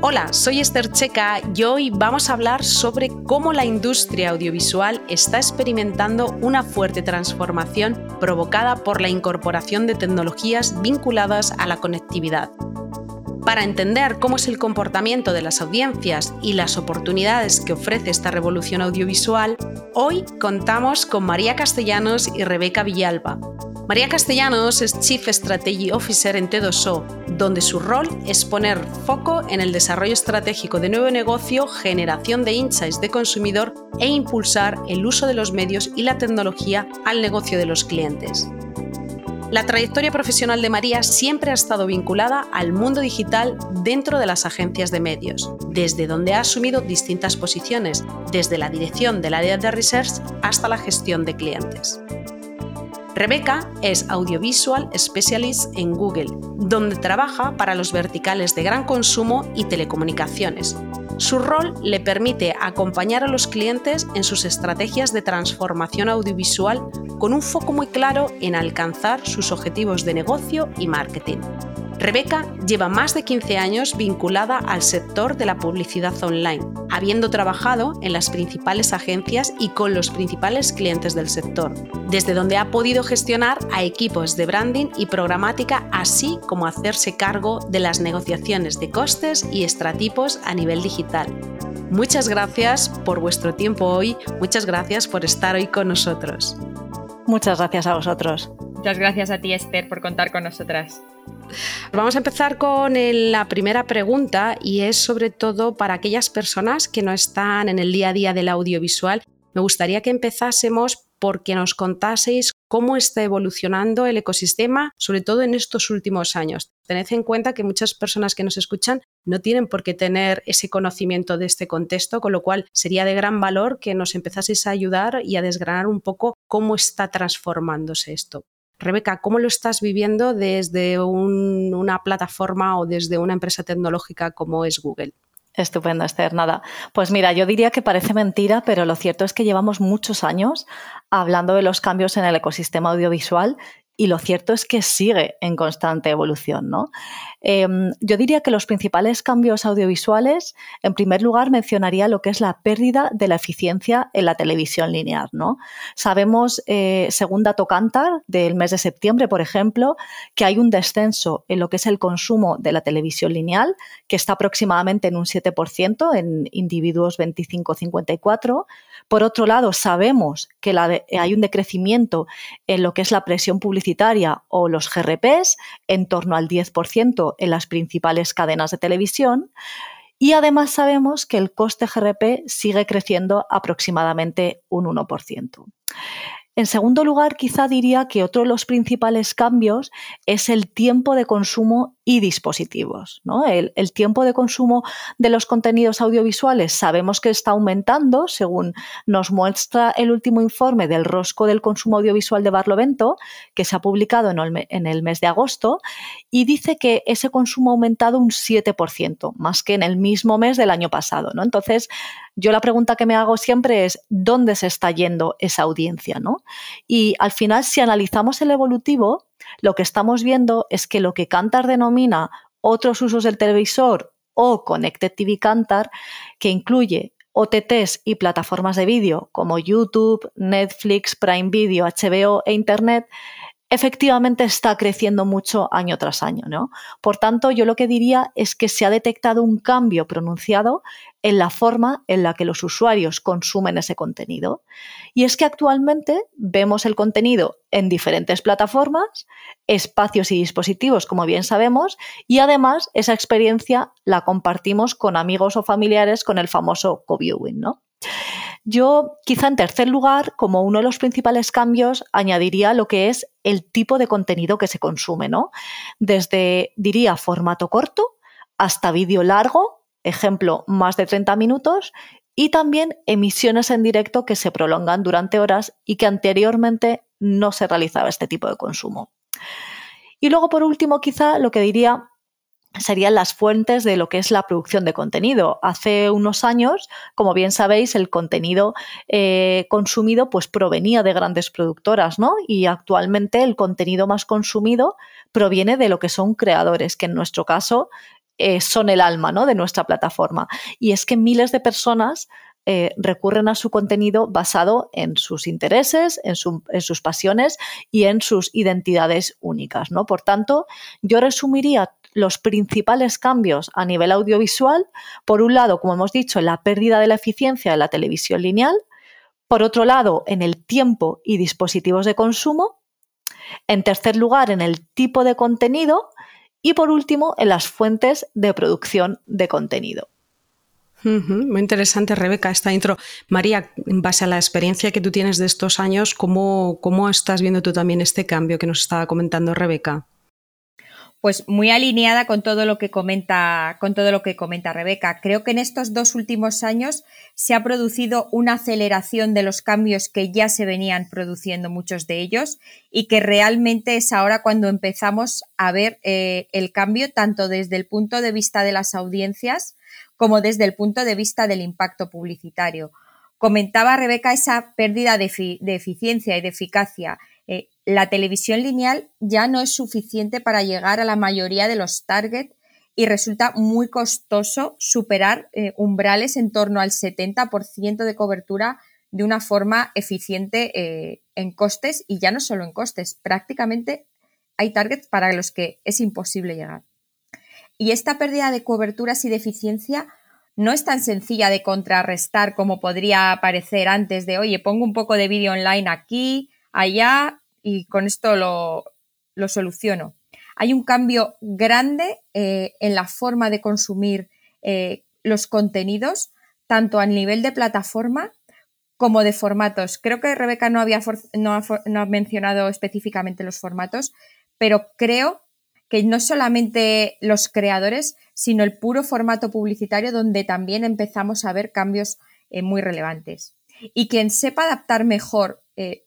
Hola, soy Esther Checa y hoy vamos a hablar sobre cómo la industria audiovisual está experimentando una fuerte transformación provocada por la incorporación de tecnologías vinculadas a la conectividad para entender cómo es el comportamiento de las audiencias y las oportunidades que ofrece esta revolución audiovisual, hoy contamos con María Castellanos y Rebeca Villalba. María Castellanos es Chief Strategy Officer en T2O, donde su rol es poner foco en el desarrollo estratégico de nuevo negocio, generación de insights de consumidor e impulsar el uso de los medios y la tecnología al negocio de los clientes. La trayectoria profesional de María siempre ha estado vinculada al mundo digital dentro de las agencias de medios, desde donde ha asumido distintas posiciones, desde la dirección del área de research hasta la gestión de clientes. Rebeca es Audiovisual Specialist en Google, donde trabaja para los verticales de gran consumo y telecomunicaciones, su rol le permite acompañar a los clientes en sus estrategias de transformación audiovisual con un foco muy claro en alcanzar sus objetivos de negocio y marketing. Rebeca lleva más de 15 años vinculada al sector de la publicidad online, habiendo trabajado en las principales agencias y con los principales clientes del sector, desde donde ha podido gestionar a equipos de branding y programática, así como hacerse cargo de las negociaciones de costes y estratipos a nivel digital. Muchas gracias por vuestro tiempo hoy, muchas gracias por estar hoy con nosotros. Muchas gracias a vosotros. Muchas gracias a ti, Esther, por contar con nosotras. Vamos a empezar con la primera pregunta y es sobre todo para aquellas personas que no están en el día a día del audiovisual. Me gustaría que empezásemos porque nos contaseis cómo está evolucionando el ecosistema, sobre todo en estos últimos años. Tened en cuenta que muchas personas que nos escuchan no tienen por qué tener ese conocimiento de este contexto, con lo cual sería de gran valor que nos empezaseis a ayudar y a desgranar un poco cómo está transformándose esto. Rebeca, ¿cómo lo estás viviendo desde una plataforma o desde una empresa tecnológica como es Google? Estupendo, Esther. Nada. Pues mira, yo diría que parece mentira, pero lo cierto es que llevamos muchos años hablando de los cambios en el ecosistema audiovisual y lo cierto es que sigue en constante evolución. ¿no? Em, yo diría que los principales cambios audiovisuales, en primer lugar, mencionaría lo que es la pérdida de la eficiencia en la televisión lineal. ¿no? Sabemos, eh, según dato Cantar del mes de septiembre, por ejemplo, que hay un descenso en lo que es el consumo de la televisión lineal, que está aproximadamente en un 7% en individuos 25-54 por otro lado, sabemos hay un decrecimiento en lo que es la presión publicitaria o los GRPs, en torno al 10% en las principales cadenas de televisión. Y además sabemos que el coste GRP sigue creciendo aproximadamente un 1%. En segundo lugar, quizá diría que otro de los principales cambios es el tiempo de consumo y dispositivos. ¿no? El, tiempo de consumo de los contenidos audiovisuales sabemos que está aumentando, según nos muestra el último informe del rosco del consumo audiovisual de Barlovento, que se ha publicado en el, en el mes de agosto, y dice que ese consumo ha aumentado un 7%, más que en el mismo mes del año pasado. ¿no? Entonces, yo la pregunta que me hago siempre es, ¿dónde se está yendo esa audiencia? ¿no? Y al final, si analizamos el evolutivo, lo que estamos viendo es que lo que Cantar denomina otros usos del televisor o Connected TV Cantar, que incluye OTTs y plataformas de vídeo como YouTube, Netflix, Prime Video, HBO e Internet, efectivamente está creciendo mucho año tras año. ¿no? Por tanto, yo lo que diría es que se ha detectado un cambio pronunciado en la forma en la que los usuarios consumen ese contenido. Y es que actualmente vemos el contenido en diferentes plataformas, espacios y dispositivos, como bien sabemos, y además esa experiencia la compartimos con amigos o familiares con el famoso co-viewing. ¿no? Yo, quizá en tercer lugar, como uno de los principales cambios, añadiría lo que es el tipo de contenido que se consume, ¿no? Desde, diría, formato corto hasta vídeo largo, ejemplo, más de 30 minutos, y también emisiones en directo que se prolongan durante horas y que anteriormente no se realizaba este tipo de consumo. Y luego, por último, quizá lo que diría serían las fuentes de lo que es la producción de contenido. Hace unos años, como bien sabéis, el contenido eh, consumido pues provenía de grandes productoras, ¿no? Y actualmente el contenido más consumido proviene de lo que son creadores, que en nuestro caso eh, son el alma ¿no? de nuestra plataforma. Y es que miles de personas eh, recurren a su contenido basado en sus intereses, en, en, sus pasiones y en sus identidades únicas. ¿no? Por tanto, yo resumiría los principales cambios a nivel audiovisual, por un lado, como hemos dicho, en la pérdida de la eficiencia de la televisión lineal, por otro lado, en el tiempo y dispositivos de consumo, en tercer lugar, en el tipo de contenido y por último, en las fuentes de producción de contenido. muy interesante, Rebeca, esta intro. María, en base a la experiencia que tú tienes de estos años, ¿cómo, cómo estás viendo tú también este cambio que nos estaba comentando Rebeca? Pues muy alineada con todo lo que comenta, con todo lo que comenta Rebeca. Creo que en estos dos últimos años se ha producido una aceleración de los cambios que ya se venían produciendo muchos de ellos y que realmente es ahora cuando empezamos a ver eh, el cambio tanto desde el punto de vista de las audiencias como desde el punto de vista del impacto publicitario. Comentaba Rebeca esa pérdida de, eficiencia y de eficacia la televisión lineal ya no es suficiente para llegar a la mayoría de los targets y resulta muy costoso superar eh, umbrales en torno al 70% de cobertura de una forma eficiente eh, en costes y ya no solo en costes, prácticamente hay targets para los que es imposible llegar. Y esta pérdida de coberturas y de eficiencia no es tan sencilla de contrarrestar como podría parecer antes de, oye, pongo un poco de vídeo online aquí, allá y con esto lo, soluciono. Hay un cambio grande eh, en la forma de consumir eh, los contenidos, tanto a nivel de plataforma como de formatos. Creo que Rebeca no, había no, ha, mencionado específicamente los formatos, pero creo que no solamente los creadores, sino el puro formato publicitario donde también empezamos a ver cambios eh, muy relevantes. Y quien sepa adaptar mejor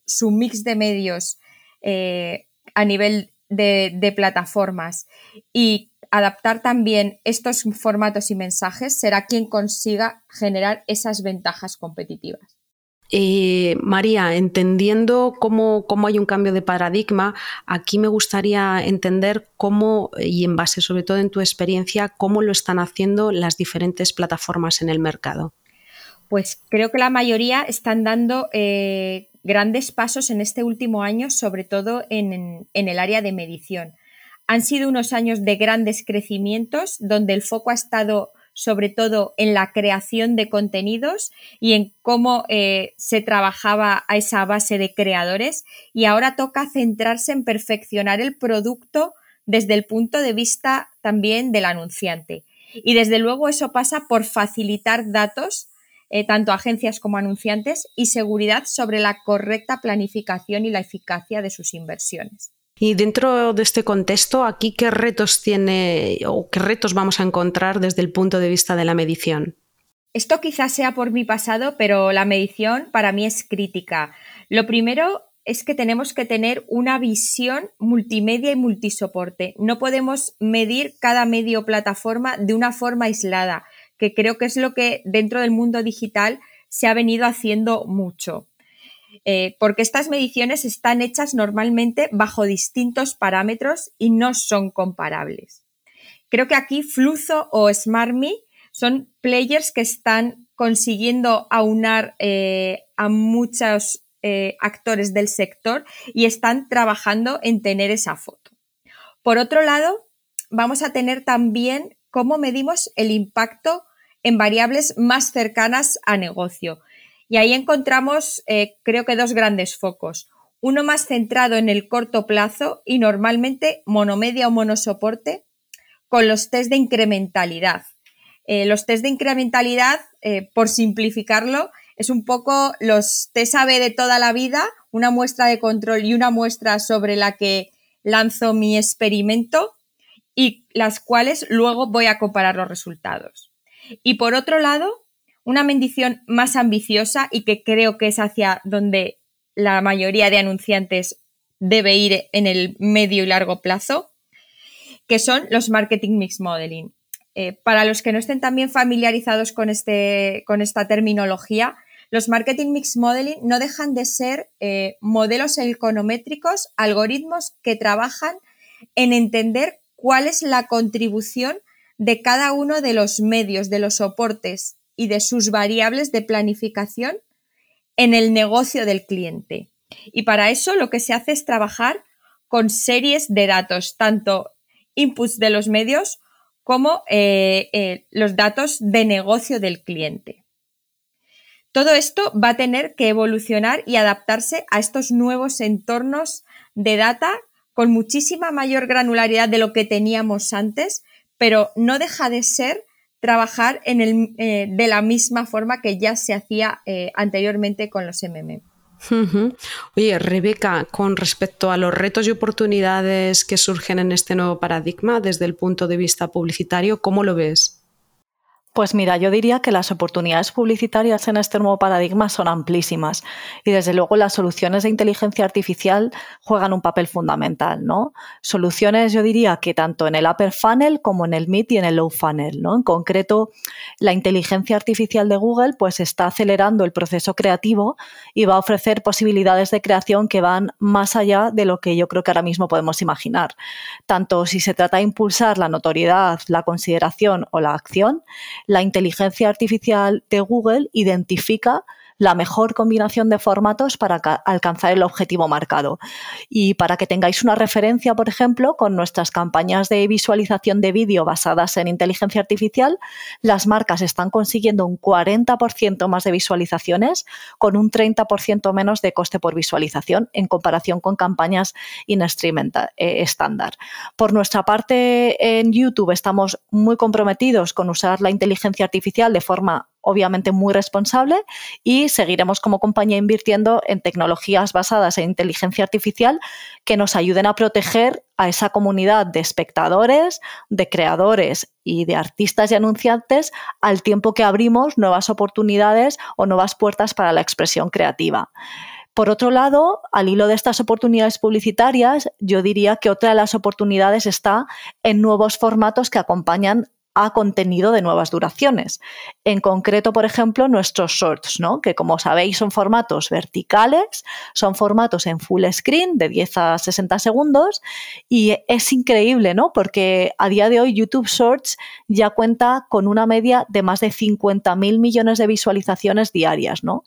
su mix de medios eh, a nivel de, plataformas y adaptar también estos formatos y mensajes será quien consiga generar esas ventajas competitivas. Eh, María, entendiendo cómo, cómo, hay un cambio de paradigma, aquí me gustaría entender cómo, y en base sobre todo en tu experiencia, cómo lo están haciendo las diferentes plataformas en el mercado. Pues creo que la mayoría están dando eh, grandes pasos en este último año, sobre todo en, el área de medición. Han sido unos años de grandes crecimientos donde el foco ha estado sobre todo en la creación de contenidos y en cómo eh, se trabajaba a esa base de creadores y ahora toca centrarse en perfeccionar el producto desde el punto de vista también del anunciante. Y desde luego eso pasa por facilitar datos eh, tanto agencias como anunciantes, y seguridad sobre la correcta planificación y la eficacia de sus inversiones. Y dentro de este contexto, aquí qué retos tiene o qué retos vamos a encontrar desde el punto de vista de la medición. Esto quizás sea por mi pasado, pero la medición para mí es crítica. Lo primero es que tenemos que tener una visión multimedia y multisoporte. No podemos medir cada medio plataforma de una forma aislada que creo que es lo que dentro del mundo digital se ha venido haciendo mucho. Eh, porque estas mediciones están hechas normalmente bajo distintos parámetros y no son comparables. Creo que aquí Fluzo o SmartMe son players que están consiguiendo aunar eh, a muchos eh, actores del sector y están trabajando en tener esa foto. Por otro lado, vamos a tener también cómo medimos el impacto en variables más cercanas a negocio. Y ahí encontramos, eh, creo que dos grandes focos. Uno más centrado en el corto plazo y normalmente monomedia o monosoporte con los test de incrementalidad. Eh, los test de incrementalidad, eh, por simplificarlo, es un poco los test AB de toda la vida, una muestra de control y una muestra sobre la que lanzo mi experimento y las cuales luego voy a comparar los resultados. Y por otro lado, una medición más ambiciosa y que creo que es hacia donde la mayoría de anunciantes debe ir en el medio y largo plazo, que son los marketing mix modeling. Eh, para los que no estén también familiarizados con, este, con esta terminología, los marketing mix modeling no dejan de ser eh, modelos econométricos, algoritmos que trabajan en entender cuál es la contribución de cada uno de los medios, de los soportes y de sus variables de planificación en el negocio del cliente. Y para eso lo que se hace es trabajar con series de datos, tanto inputs de los medios como eh, eh, los datos de negocio del cliente. Todo esto va a tener que evolucionar y adaptarse a estos nuevos entornos de data con muchísima mayor granularidad de lo que teníamos antes, pero no deja de ser trabajar en el, eh, de la misma forma que ya se hacía eh, anteriormente con los MM. Oye, Rebeca, con respecto a los retos y oportunidades que surgen en este nuevo paradigma desde el punto de vista publicitario, ¿cómo lo ves? Pues mira, yo diría que las oportunidades publicitarias en este nuevo paradigma son amplísimas y desde luego las soluciones de inteligencia artificial juegan un papel fundamental, ¿no? Soluciones yo diría que tanto en el upper funnel como en el mid y en el low funnel, ¿no? En concreto, la inteligencia artificial de Google pues está acelerando el proceso creativo y va a ofrecer posibilidades de creación que van más allá de lo que yo creo que ahora mismo podemos imaginar. Tanto si se trata de impulsar la notoriedad, la consideración o la acción, la inteligencia artificial de Google identifica la mejor combinación de formatos para alcanzar el objetivo marcado. Y para que tengáis una referencia, por ejemplo, con nuestras campañas de visualización de vídeo basadas en inteligencia artificial, las marcas están consiguiendo un 40% más de visualizaciones con un 30% menos de coste por visualización en comparación con campañas in-stream eh, estándar. Por nuestra parte, en YouTube estamos muy comprometidos con usar la inteligencia artificial de forma obviamente muy responsable y seguiremos como compañía invirtiendo en tecnologías basadas en inteligencia artificial que nos ayuden a proteger a esa comunidad de espectadores, de creadores y de artistas y anunciantes al tiempo que abrimos nuevas oportunidades o nuevas puertas para la expresión creativa. Por otro lado, al hilo de estas oportunidades publicitarias, yo diría que otra de las oportunidades está en nuevos formatos que acompañan a contenido de nuevas duraciones. En concreto, por ejemplo, nuestros shorts, ¿no? que como sabéis son formatos verticales, son formatos en full screen de 10 a 60 segundos y es increíble, ¿no? porque a día de hoy YouTube Shorts ya cuenta con una media de más de 50.000 millones de visualizaciones diarias. ¿no?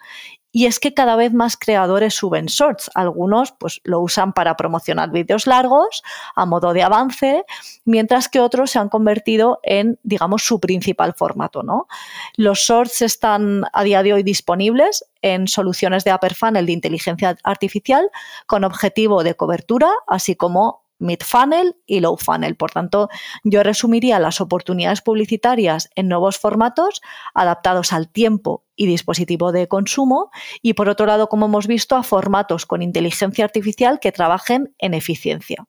Y es que cada vez más creadores suben shorts. Algunos pues, lo usan para promocionar vídeos largos a modo de avance, mientras que otros se han convertido en, digamos, su principal formato. ¿no? Los shorts están a día de hoy disponibles en soluciones de upper funnel de inteligencia artificial con objetivo de cobertura, así como mid-funnel y low-funnel. Por tanto, yo resumiría las oportunidades publicitarias en nuevos formatos adaptados al tiempo y dispositivo de consumo y, por otro lado, como hemos visto, a formatos con inteligencia artificial que trabajen en eficiencia.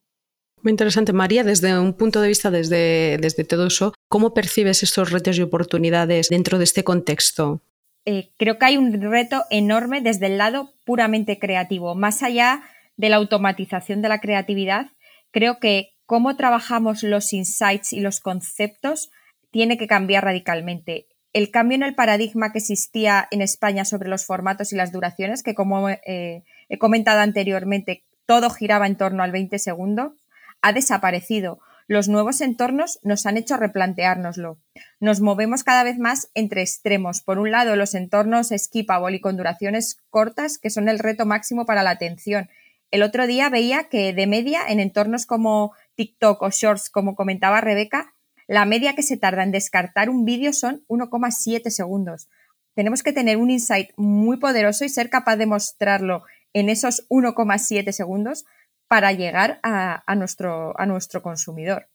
Muy interesante, María, desde un punto de vista, desde, desde todo eso, ¿cómo percibes estos retos y oportunidades dentro de este contexto? Eh, creo que hay un reto enorme desde el lado puramente creativo, más allá de la automatización de la creatividad, creo que cómo trabajamos los insights y los conceptos tiene que cambiar radicalmente. El cambio en el paradigma que existía en España sobre los formatos y las duraciones, que como eh, he comentado anteriormente, todo giraba en torno al 20 segundos, ha desaparecido. los nuevos entornos nos han hecho replanteárnoslo. Nos movemos cada vez más entre extremos. Por un lado, los entornos skippable y con duraciones cortas, que son el reto máximo para la atención. El otro día veía que de media en entornos como TikTok o Shorts, como comentaba Rebeca, la media que se tarda en descartar un vídeo son 1,7 segundos. Tenemos que tener un insight muy poderoso y ser capaz de mostrarlo en esos 1,7 segundos para llegar a, nuestro, a nuestro consumidor.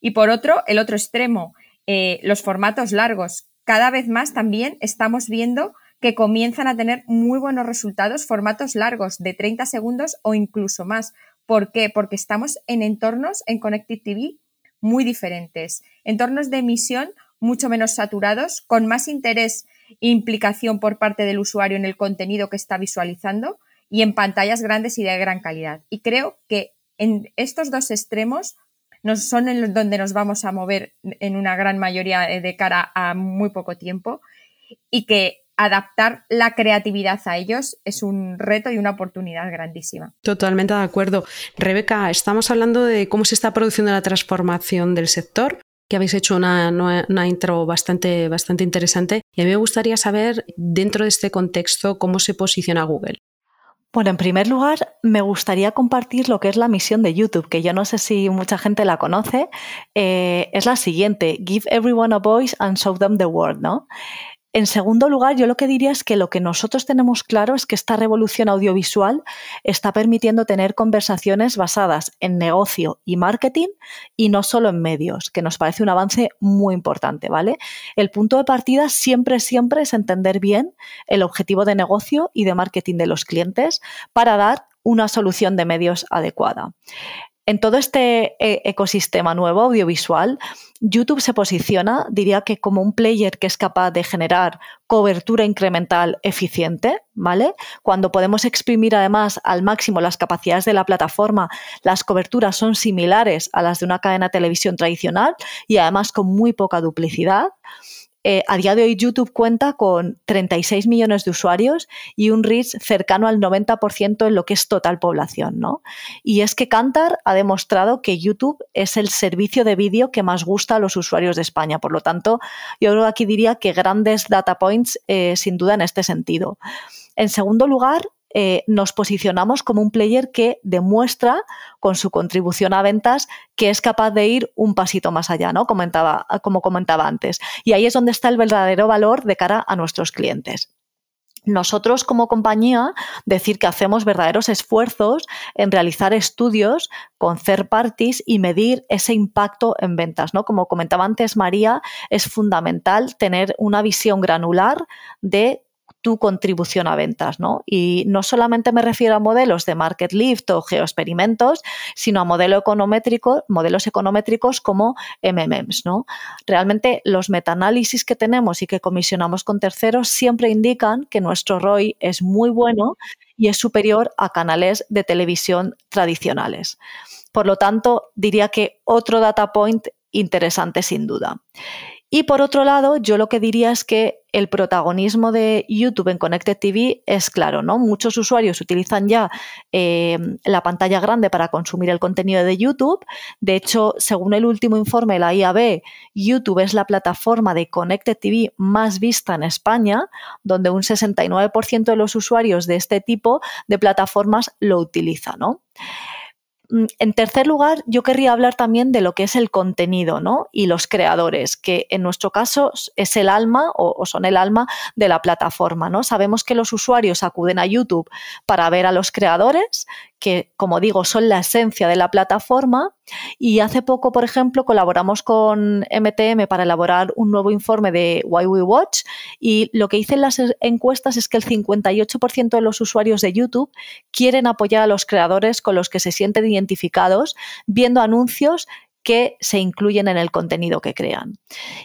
Y por otro, el otro extremo, eh, los formatos largos. Cada vez más también estamos viendo que comienzan a tener muy buenos resultados formatos largos de 30 segundos o incluso más. ¿Por qué? Porque estamos en entornos en Connected TV muy diferentes, entornos de emisión mucho menos saturados, con más interés e implicación por parte del usuario en el contenido que está visualizando y en pantallas grandes y de gran calidad. Y creo que en estos dos extremos nos son en donde nos vamos a mover en una gran mayoría de cara a muy poco tiempo y que adaptar la creatividad a ellos es un reto y una oportunidad grandísima. Totalmente de acuerdo. Rebeca, estamos hablando de cómo se está produciendo la transformación del sector que habéis hecho una, una, intro bastante, bastante interesante y a mí me gustaría saber dentro de este contexto cómo se posiciona Google. Bueno, en primer lugar, me gustaría compartir lo que es la misión de YouTube, que yo no sé si mucha gente la conoce. Eh, es la siguiente: Give everyone a voice and show them the world, ¿no? En segundo lugar, yo lo que diría es que lo que nosotros tenemos claro es que esta revolución audiovisual está permitiendo tener conversaciones basadas en negocio y marketing y no solo en medios, que nos parece un avance muy importante, ¿vale? El punto de partida siempre, siempre es entender bien el objetivo de negocio y de marketing de los clientes para dar una solución de medios adecuada. En todo este eh, ecosistema nuevo audiovisual, YouTube se posiciona, diría que como un player que es capaz de generar cobertura incremental eficiente, ¿vale? Cuando podemos exprimir además al máximo las capacidades de la plataforma, las coberturas son similares a las de una cadena de televisión tradicional y además con muy poca duplicidad. Eh, a día de hoy YouTube cuenta con 36 millones de usuarios y un reach cercano al 90% en lo que es total población. ¿no? Y es que Kantar ha demostrado que YouTube es el servicio de vídeo que más gusta a los usuarios de España. Por lo tanto, yo creo aquí diría que grandes data points eh, sin duda en este sentido. En segundo lugar, eh, nos posicionamos como un player que demuestra con su contribución a ventas que es capaz de ir un pasito más allá, ¿no? Comentaba, como comentaba antes. Y ahí es donde está el verdadero valor de cara a nuestros clientes nosotros como compañía decir que hacemos verdaderos esfuerzos en realizar estudios con third parties y medir ese impacto en ventas, ¿no? Como comentaba antes María, es fundamental tener una visión granular de tu contribución a ventas, ¿no? Y no solamente me refiero a modelos de market lift o geoexperimentos, sino a modelo econométrico, modelos econométricos como MMMs, ¿no? Realmente los metaanálisis que tenemos y que comisionamos con terceros siempre indican que nuestro ROI es muy bueno y es superior a canales de televisión tradicionales. Por lo tanto, diría que otro data point interesante sin duda. Y por otro lado, yo lo que diría es que el protagonismo de YouTube en Connected TV es claro, ¿no? Muchos usuarios utilizan ya eh, la pantalla grande para consumir el contenido de YouTube. De hecho, según el último informe de la IAB, YouTube es la plataforma de Connected TV más vista en España, donde un 69% de los usuarios de este tipo de plataformas lo utilizan, ¿no? Mm, en tercer lugar, yo querría hablar también de lo que es el contenido ¿no? y los creadores, que en nuestro caso es el alma o, son el alma de la plataforma. ¿no? Sabemos que los usuarios acuden a YouTube para ver a los creadores, que, como digo, son la esencia de la plataforma. Y hace poco, por ejemplo, colaboramos con MTM para elaborar un nuevo informe de Why We Watch y lo que dicen las encuestas es que el 58% de los usuarios de YouTube quieren apoyar a los creadores con los que se sienten identificados viendo anuncios que se incluyen en el contenido que crean.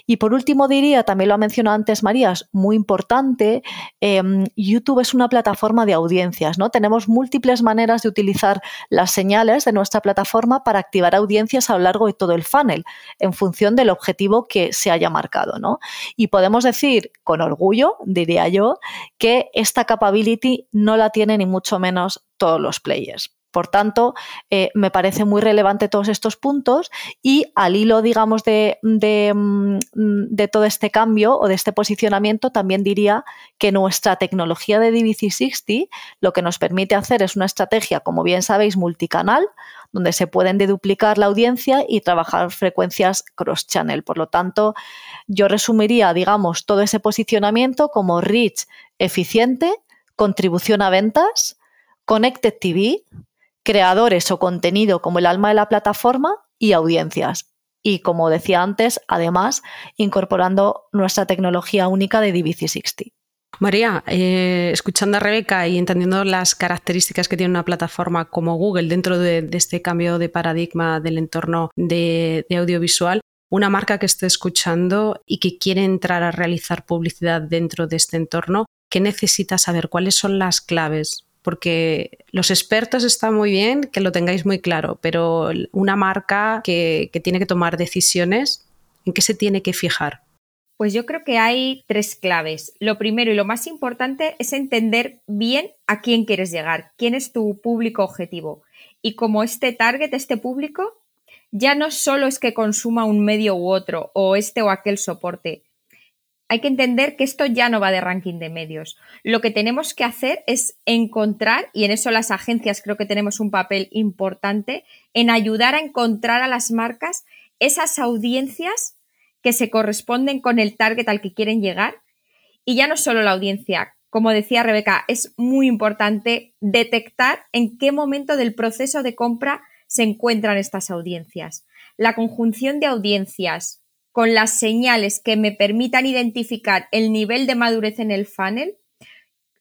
Y por último diría, también lo ha mencionado antes María, es muy importante, em, YouTube es una plataforma de audiencias, ¿no? Tenemos múltiples maneras de utilizar las señales de nuestra plataforma para activar audiencias a lo largo de todo el funnel, en función del objetivo que se haya marcado, ¿no? Y podemos decir con orgullo, diría yo, que esta capability no la tiene ni mucho menos todos los players. Por tanto, eh, me parece muy relevante todos estos puntos y al hilo, digamos, de, mm, de, todo este cambio o de este posicionamiento, también diría que nuestra tecnología de DVC60 lo que nos permite hacer es una estrategia, como bien sabéis, multicanal, donde se pueden deduplicar la audiencia y trabajar frecuencias cross-channel. Por lo tanto, yo resumiría, digamos, todo ese posicionamiento como reach eficiente, contribución a ventas, Connected TV, creadores o contenido como el alma de la plataforma y audiencias. Y como decía antes, además, incorporando nuestra tecnología única de DVC60. María, eh, escuchando a Rebeca y entendiendo las características que tiene una plataforma como Google dentro de, este cambio de paradigma del entorno de, de, audiovisual, una marca que esté escuchando y que quiere entrar a realizar publicidad dentro de este entorno, ¿qué necesita saber? ¿Cuáles son las claves porque los expertos están muy bien que lo tengáis muy claro, pero una marca que, tiene que tomar decisiones, ¿en qué se tiene que fijar? Pues yo creo que hay tres claves. Lo primero y lo más importante es entender bien a quién quieres llegar, quién es tu público objetivo. Y como este target, este público, ya no solo es que consuma un medio u otro o este o aquel soporte, hay que entender que esto ya no va de ranking de medios. Lo que tenemos que hacer es encontrar, y en eso las agencias creo que tenemos un papel importante, en ayudar a encontrar a las marcas esas audiencias que se corresponden con el target al que quieren llegar. Y ya no solo la audiencia, como decía Rebeca, es muy importante detectar en qué momento del proceso de compra se encuentran estas audiencias. La conjunción de audiencias, con las señales que me permitan identificar el nivel de madurez en el funnel,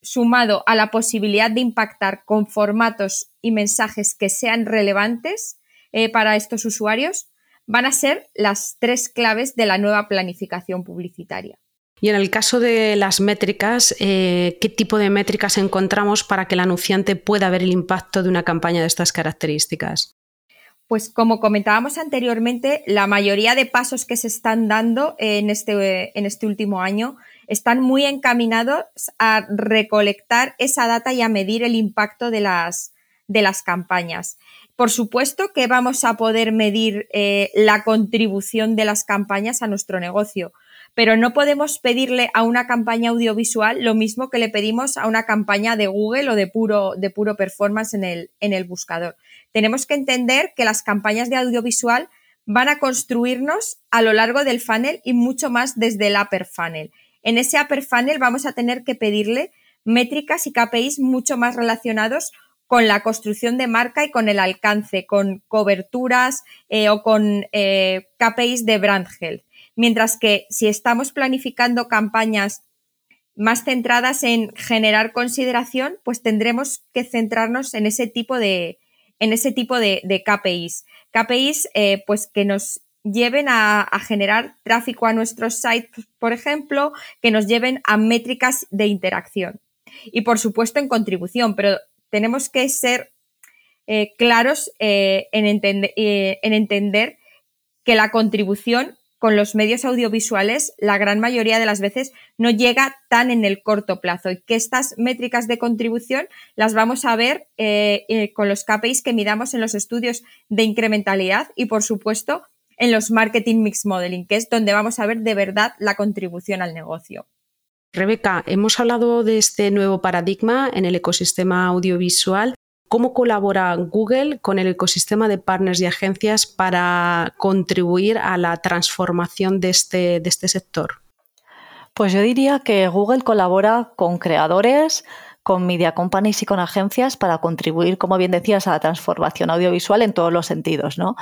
sumado a la posibilidad de impactar con formatos y mensajes que sean relevantes eh, para estos usuarios, van a ser las tres claves de la nueva planificación publicitaria. Y en el caso de las métricas, eh, ¿qué tipo de métricas encontramos para que el anunciante pueda ver el impacto de una campaña de estas características? Pues como comentábamos anteriormente, la mayoría de pasos que se están dando en este, en este último año están muy encaminados a recolectar esa data y a medir el impacto de las, campañas. Por supuesto que vamos a poder medir eh, la contribución de las campañas a nuestro negocio, pero no podemos pedirle a una campaña audiovisual lo mismo que le pedimos a una campaña de Google o de puro, performance en el buscador tenemos que entender que las campañas de audiovisual van a construirnos a lo largo del funnel y mucho más desde el upper funnel. En ese upper funnel vamos a tener que pedirle métricas y KPIs mucho más relacionados con la construcción de marca y con el alcance, con coberturas eh, o con eh, KPIs de brand health. Mientras que si estamos planificando campañas más centradas en generar consideración, pues tendremos que centrarnos en ese tipo de, en ese tipo de, KPIs. KPIs eh, pues que nos lleven a, generar tráfico a nuestros sites, por ejemplo, que nos lleven a métricas de interacción. Y por supuesto en contribución, pero tenemos que ser eh, claros eh, en, en entender que la contribución con los medios audiovisuales la gran mayoría de las veces no llega tan en el corto plazo y que estas métricas de contribución las vamos a ver eh, eh, con los KPIs que midamos en los estudios de incrementalidad y por supuesto en los marketing mix modeling, que es donde vamos a ver de verdad la contribución al negocio. Rebeca, hemos hablado de este nuevo paradigma en el ecosistema audiovisual ¿Cómo colabora Google con el ecosistema de partners y agencias para contribuir a la transformación de este, de este sector? Pues yo diría que Google colabora con creadores, con media companies y con agencias para contribuir, como bien decías, a la transformación audiovisual en todos los sentidos. ¿no?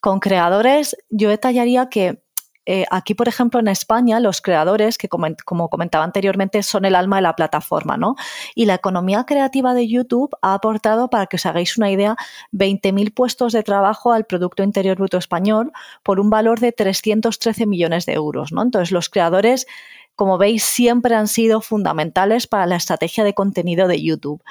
Con creadores, yo detallaría que eh, aquí, por ejemplo, en España, los creadores, que como, comentaba anteriormente, son el alma de la plataforma, ¿no? Y la economía creativa de YouTube ha aportado, para que os hagáis una idea, 20.000 puestos de trabajo al Producto Interior Bruto Español por un valor de 313 millones de euros, ¿no? Entonces, los creadores como veis, siempre han sido fundamentales para la estrategia de contenido de YouTube.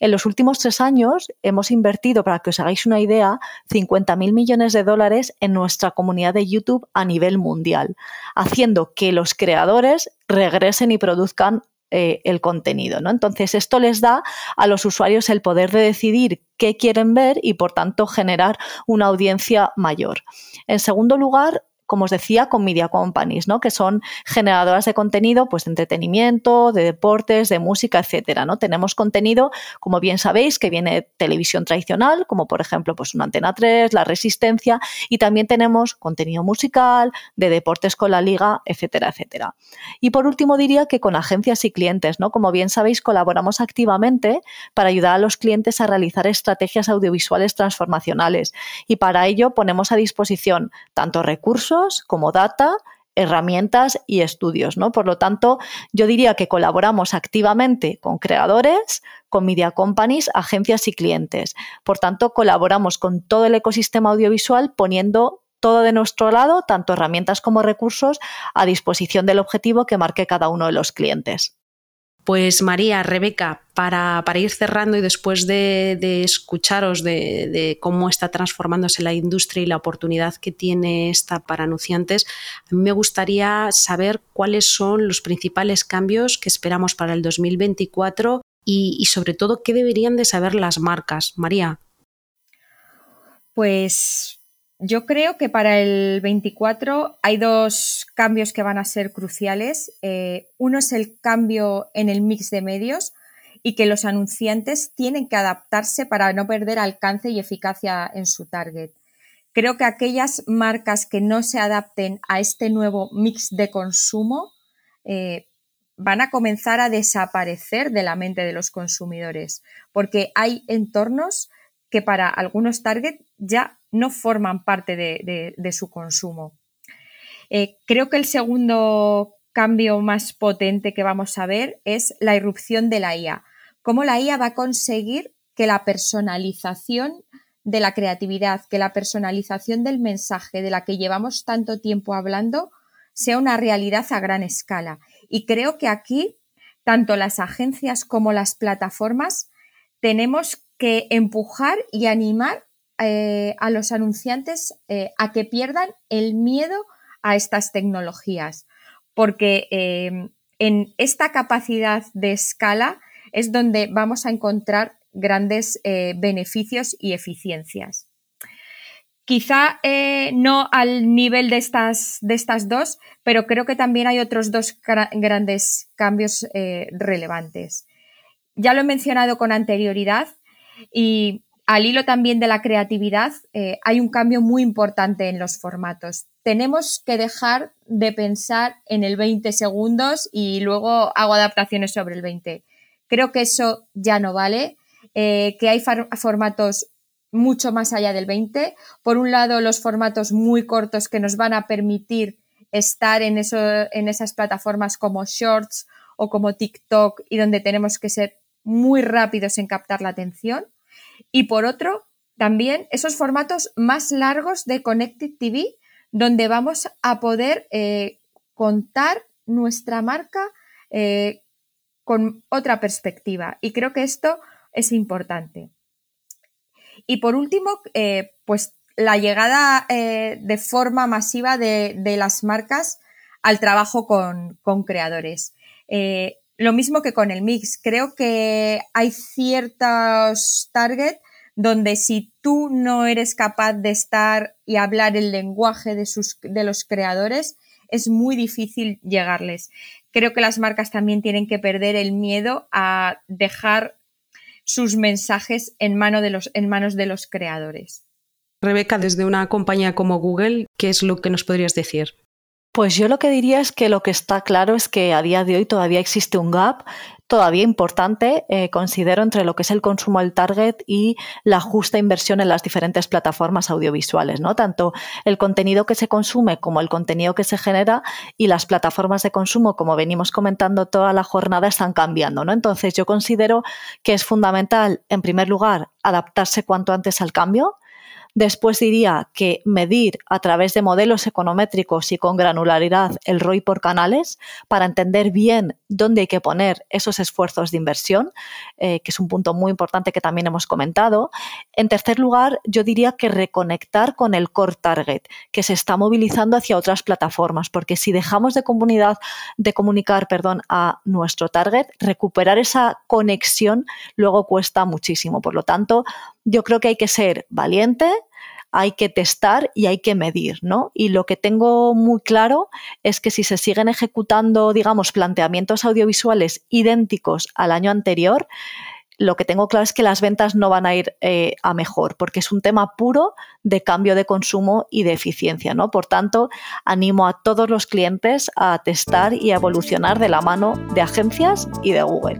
En los últimos tres años hemos invertido, para que os hagáis una idea, 50.000 millones de dólares en nuestra comunidad de YouTube a nivel mundial, haciendo que los creadores regresen y produzcan eh, el contenido. ¿no? Entonces, esto les da a los usuarios el poder de decidir qué quieren ver y, por tanto, generar una audiencia mayor. En segundo lugar, como os decía, con media companies, ¿no? que son generadoras de contenido pues, de entretenimiento, de deportes, de música, etcétera. ¿no? Tenemos contenido, como bien sabéis, que viene de televisión tradicional, como por ejemplo pues, una Antena 3, La Resistencia, y también tenemos contenido musical, de deportes con la liga, etcétera, etcétera. Y por último diría que con agencias y clientes, ¿no? Como bien sabéis, colaboramos activamente para ayudar a los clientes a realizar estrategias audiovisuales transformacionales y para ello ponemos a disposición tanto recursos como data, herramientas y estudios, ¿no? Por lo tanto, yo diría que colaboramos activamente con creadores, con media companies, agencias y clientes. Por tanto, colaboramos con todo el ecosistema audiovisual poniendo todo de nuestro lado, tanto herramientas como recursos, a disposición del objetivo que marque cada uno de los clientes. Pues María, Rebeca, para, ir cerrando y después de, escucharos de, cómo está transformándose la industria y la oportunidad que tiene esta para anunciantes, a mí me gustaría saber cuáles son los principales cambios que esperamos para el 2024 y, y sobre todo qué deberían de saber las marcas. María. Pues yo creo que para el 24 hay dos cambios que van a ser cruciales. Eh, uno es el cambio en el mix de medios y que los anunciantes tienen que adaptarse para no perder alcance y eficacia en su target. Creo que aquellas marcas que no se adapten a este nuevo mix de consumo eh, van a comenzar a desaparecer de la mente de los consumidores, porque hay entornos que para algunos target ya no forman parte de, su consumo. Eh, creo que el segundo cambio más potente que vamos a ver es la irrupción de la IA. Cómo la IA va a conseguir que la personalización de la creatividad, que la personalización del mensaje de la que llevamos tanto tiempo hablando sea una realidad a gran escala. Y creo que aquí, tanto las agencias como las plataformas, tenemos que empujar y animar eh, a los anunciantes eh, a que pierdan el miedo a estas tecnologías, porque em, en esta capacidad de escala es donde vamos a encontrar grandes eh, beneficios y eficiencias. Quizá no al nivel de estas, de estas, dos, pero creo que también hay otros dos grandes cambios relevantes. Ya lo he mencionado con anterioridad y al hilo también de la creatividad, eh, hay un cambio muy importante en los formatos. Tenemos que dejar de pensar en el 20 segundos y luego hago adaptaciones sobre el 20. Creo que eso ya no vale, eh, que hay formatos mucho más allá del 20. Por un lado, los formatos muy cortos que nos van a permitir estar en, eso, en esas plataformas como Shorts o como TikTok y donde tenemos que ser muy rápidos en captar la atención. Y por otro, también esos formatos más largos de Connected TV, donde vamos a poder eh, contar nuestra marca eh, con otra perspectiva. Y creo que esto es importante. Y por último, eh, pues la llegada de forma masiva de, las marcas al trabajo con, con creadores. Lo mismo que con el mix. Creo que hay ciertos target donde si tú no eres capaz de estar y hablar el lenguaje de, sus, de los creadores, es muy difícil llegarles. Creo que las marcas también tienen que perder el miedo a dejar sus mensajes en, mano de los, en manos de los creadores. Rebeca, desde una compañía como Google, ¿qué es lo que nos podrías decir? Pues yo lo que diría es que lo que está claro es que a día de hoy todavía existe un gap todavía importante, eh, considero, entre lo que es el consumo del target y la justa inversión en las diferentes plataformas audiovisuales, ¿no? Tanto el contenido que se consume como el contenido que se genera y las plataformas de consumo, como venimos comentando toda la jornada, están cambiando, ¿no? Entonces yo considero que es fundamental, en primer lugar, adaptarse cuanto antes al cambio, Después diría que medir a través de modelos econométricos y con granularidad el ROI por canales para entender bien dónde hay que poner esos esfuerzos de inversión, eh, que es un punto muy importante que también hemos comentado. En tercer lugar, yo diría que reconectar con el core target, que se está movilizando hacia otras plataformas, porque si dejamos de, comunidad, de comunicar perdón, a nuestro target, recuperar esa conexión luego cuesta muchísimo. Por lo tanto, yo creo que hay que ser valiente, hay que testar y hay que medir, ¿no? Y lo que tengo muy claro es que si se siguen ejecutando, digamos, planteamientos audiovisuales idénticos al año anterior, lo que tengo claro es que las ventas no van a ir eh, a mejor, porque es un tema puro de cambio de consumo y de eficiencia, ¿no? Por tanto, animo a todos los clientes a testar y a evolucionar de la mano de agencias y de Google.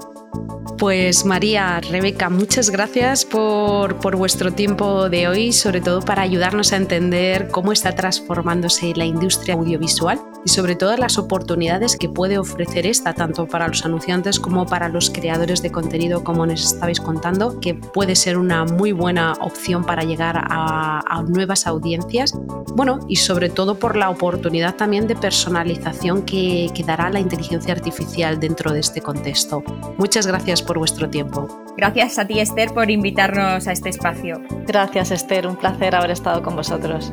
Pues María, Rebeca, muchas gracias por, vuestro tiempo de hoy, sobre todo para ayudarnos a entender cómo está transformándose la industria audiovisual y sobre todo las oportunidades que puede ofrecer esta, tanto para los anunciantes como para los creadores de contenido, como nos estabais contando, que puede ser una muy buena opción para llegar a, nuevas audiencias. Bueno, y sobre todo por la oportunidad también de personalización que, que dará la inteligencia artificial dentro de este contexto. Muchas gracias por vuestro tiempo. Gracias a ti, Esther, por invitarnos a este espacio. Gracias, Esther. Un placer haber estado con vosotros.